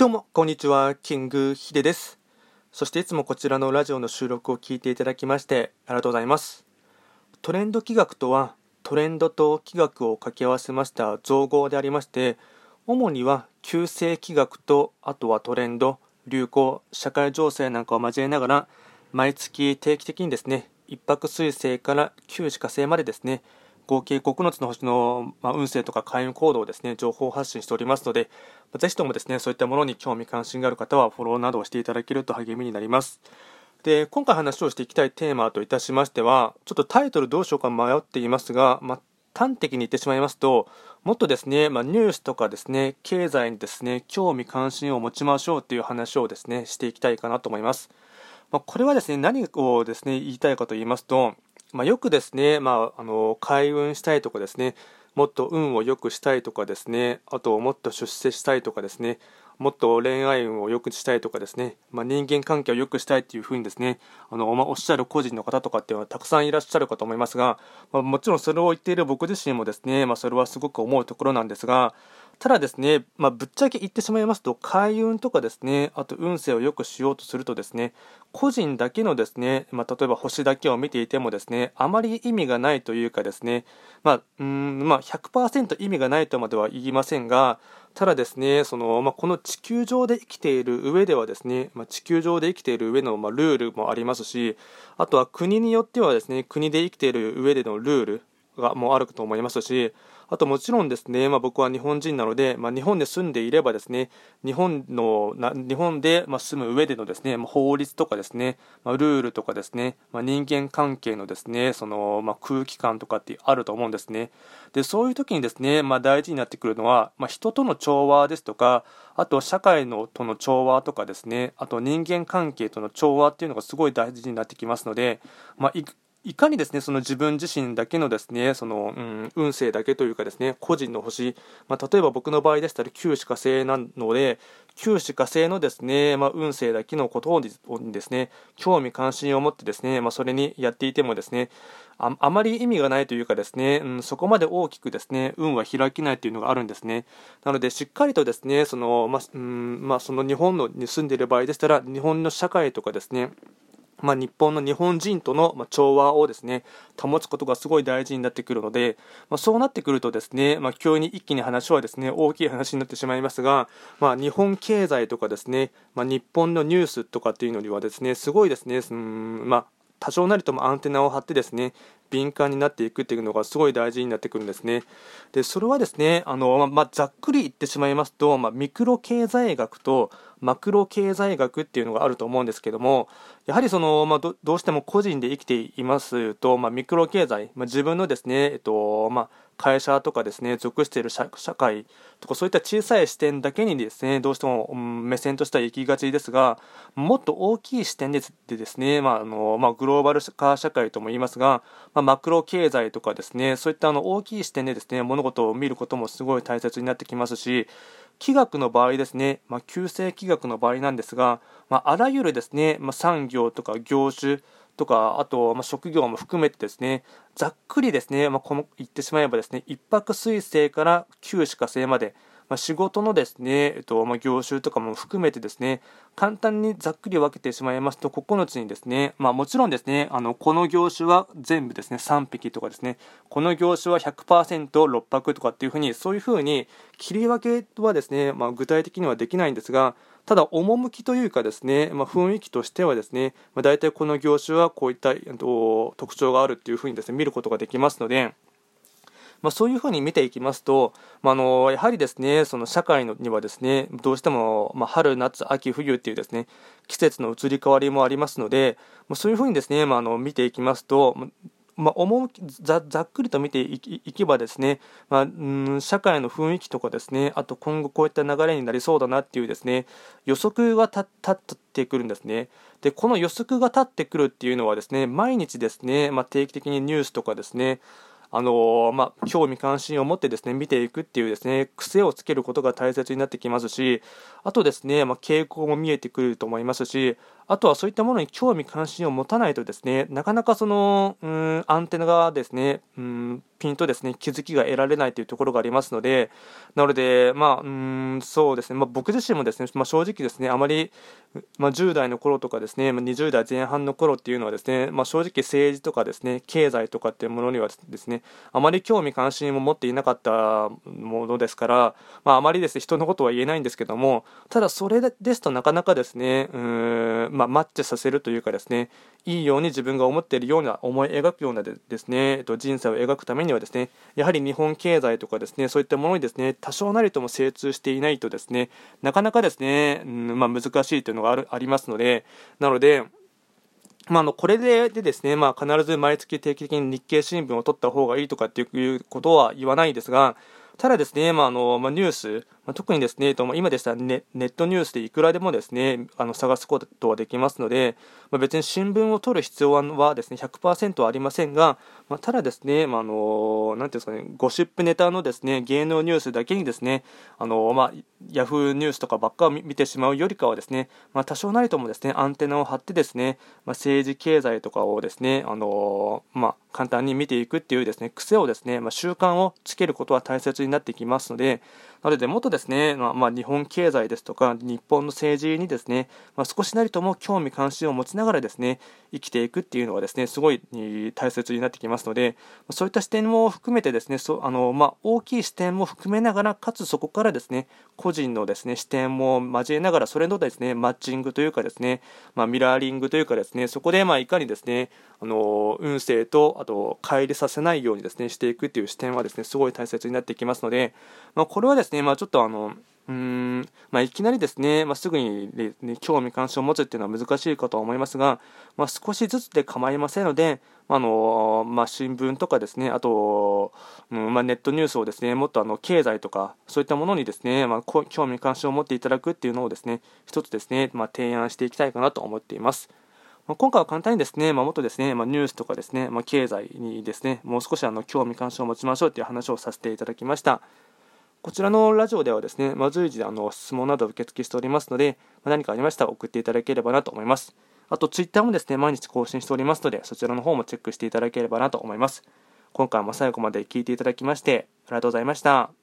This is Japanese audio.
どうも、こんにちは。キングヒデです。そしていつもこちらのラジオの収録を聞いていただきましてありがとうございます。トレンド企画とは、トレンドと企画を掛け合わせました造語でありまして、主には旧世企画と、あとはトレンド、流行、社会情勢なんかを交えながら、毎月定期的にですね、一泊水星から旧歯科星までですね、合計9つの星の、ま運勢とか開運行動をですね、情報発信しておりますので、ぜひともですね、そういったものに興味関心がある方はフォローなどをしていただけると励みになります。で、今回話をしていきたいテーマといたしましては、ちょっとタイトルどうしようか迷っていますが、まあ、端的に言ってしまいますと、もっとですね、まあ、ニュースとかですね、経済にですね、興味関心を持ちましょうという話をですね、していきたいかなと思います。まあ、これはですね、何をですね、言いたいかと言いますと、まあ、よくですね、まあ、あの開運したいとかですねもっと運を良くしたいとかですねあともっと出世したいとかですねもっと恋愛運を良くしたいとかですね、まあ、人間関係を良くしたいっていうふうにですねあの、まあ、おっしゃる個人の方とかっていうのはたくさんいらっしゃるかと思いますが、まあ、もちろんそれを言っている僕自身もですね、ま、それはすごく思うところなんですがただですね、まあ、ぶっちゃけ言ってしまいますと、開運とかですね、あと運勢を良くしようとするとですね、個人だけのですね、まあ、例えば星だけを見ていてもですね、あまり意味がないというかですね、まあ、うんまあ100%意味がないとまでは言いませんが、ただですね、そのまあ、この地球上で生きている上ではですね、まあ、地球上で生きている上の、まあ、ルールもありますし、あとは国によってはですね、国で生きている上でのルールがもうあると思いますし、あともちろんですね、まあ、僕は日本人なので、まあ、日本で住んでいればですね、日本のな日本でま住む上でのですね、法律とかですね、ま、ルールとかですね、ま人間関係のですね、そのま空気感とかってあると思うんですね。で、そういう時にですね、ま大事になってくるのは、ま人との調和ですとか、あと社会のとの調和とかですね、あと人間関係との調和っていうのがすごい大事になってきますので、まあ、いかにですねその自分自身だけのですねその、うん、運勢だけというかですね個人の星、まあ、例えば僕の場合でしたら旧歯科星なので旧歯科星のですね、まあ、運勢だけのことにですね興味関心を持ってですね、まあ、それにやっていてもですねああまり意味がないというかですね、うん、そこまで大きくですね運は開きないというのがあるんですね。なのでしっかりとですねその、まあうんまあ、その日本のに住んでいる場合でしたら日本の社会とかですねまあ、日本の日本人との調和をですね保つことがすごい大事になってくるので、まあ、そうなってくるとですね、まあ、急に一気に話はですね大きい話になってしまいますが、まあ、日本経済とかですね、まあ、日本のニュースとかっていうのにはですねすごいですねうんまあ多少なりともアンテナを張ってですね敏感になっていくっていうのがすごい大事になってくるんですね。でそれはですねあの、まあ、ざっくり言ってしまいますと、まあ、ミクロ経済学とマクロ経済学っていうのがあると思うんですけどもやはりその、まあ、どどうしても個人で生きていますと、まあ、ミクロ経済、まあ、自分のですね、えっとまあ、会社とかですね属している社会とかそういった小さい視点だけにですねどうしても、目線としては行きがちですがもっと大きい視点でですね、まああのまあ、グローバル化社会とも言いますが、まあ、マクロ経済とかですねそういったあの大きい視点でですね物事を見ることもすごい大切になってきますし気学の場合ですね、まあ、旧正気学の場合なんですが、まあ、あらゆるですね、まあ、産業とか業種とか、あと、ま職業も含めてですね、ざっくりですね、まこの言ってしまえばですね、一泊水星から旧歯科星まで、ま仕事のですね、えっとま業種とかも含めてですね、簡単にざっくり分けてしまいますと、9つにですね、まあ、もちろんですね、あのこの業種は全部ですね、3匹とかですね、この業種は 100%6 泊とかっていうふうに、そういうふうに切り分けはですね、まあ、具体的にはできないんですが、ただ、趣というかですね、まあ、雰囲気としてはですね、まあ、大体この業種はこういった特徴があるっていうふうにですね、見ることができますので、まあ、そういうふうに見ていきますと、まあ、のやはりですねその社会にはですねどうしても、まあ、春、夏、秋、冬っていうですね季節の移り変わりもありますので、まあ、そういうふうにですね、まあ、の見ていきますと、まあ、ざざっくりと見ていけばですね、まあ、ん社会の雰囲気とかですねあと今後こういった流れになりそうだなっていうですね予測が立ってくるんですね。でこの予測が立ってくるっていうのはですね毎日ですね、まあ、定期的にニュースとかですねあのまあ、興味関心を持ってですね見ていくっていうですね癖をつけることが大切になってきますしあとですね、まあ、傾向も見えてくると思いますしあとはそういったものに興味関心を持たないとですね、なかなかその、うん、アンテナがですね、うん、ピンとですね、気づきが得られないというところがありますので、なので、まあ、うん、そうですね、まあ、僕自身もですね、まあ、正直ですね、あまり、まあ、10代の頃とかですね、ま20代前半の頃っていうのはですね、まあ、正直政治とかですね、経済とかっていうものにはですね、あまり興味関心を持っていなかったものですから、まあ、あまりですね、人のことは言えないんですけども、ただそれですとなかなかですね、うん、まあ、マッチさせるというかですね、いいように自分が思っているような、思い描くようなでですね、えっと、人生を描くためにはですね、やはり日本経済とかですね、そういったものにですね、多少なりとも精通していないとですね、なかなかですね、うんまあ、難しいというのがあるありますので、なので、まあ、のこれででですね、まあ、必ず毎月定期的に日経新聞を取った方がいいとかっていうことは言わないですが、ただですね、まあのま、ニュース、ま、特にですね、今でしたらネネットニュースでいくらでもですね、あの探すことはできますので、ま、別に新聞を取る必要はですね、100%はありませんが、ま、ただですね、まあ、のなていうんですかね、ゴシップネタのですね、芸能ニュースだけにですね、あのまあ、ヤフーニュースとかばっかを見てしまうよりかはですね、まあ、多少なりともですね、アンテナを張ってですね、まあ、政治経済とかをですね、あのま、簡単に見ていくっていうですね、癖をですね、ま、習慣をつけることは大切になってきますので、なので、もっとですね、まあ、まあ、日本経済ですとか、日本の政治にですね、まあ、少しなりとも興味関心を持ちながらですね、生きていくっていうのはですね、すごい大切になってきますので、そういった視点も含めてですね、そあのまあ、大きい視点も含めながら、かつそこからですね、個人のですね、視点も交えながら、それのですね、マッチングというかですね、まあ、ミラーリングというかですね、そこでまあいかにですね、あの運勢とあと乖離させないようにですねしていくっていう視点はですねすごい大切になってきますので、まあ、これはですね、でまあ、ちょっとあのうーんまあ、いきなりですね、まあ、すぐに、ね、興味関心を持つっていうのは難しいかと思いますが、まあ、少しずつで構いませんので、あのまあ、新聞とかですね、あと、うんまあ、ネットニュースをですね、もっとあの経済とか、そういったものにですね、まあ、興味関心を持っていただくっていうのをですね、一つですね、まあ、提案していきたいかなと思っています。まあ、今回は簡単にですね、まあ、もっとですね、まあ、ニュースとかですね、まあ、経済にですね、もう少しあの興味関心を持ちましょうという話をさせていただきました。こちらのラジオではですね、まあ、随時あの質問など受付しておりますので、まあ、何かありましたら送っていただければなと思います。あと、ツイッターもですね、毎日更新しておりますので、そちらの方もチェックしていただければなと思います。今回も最後まで聞いていただきまして、ありがとうございました。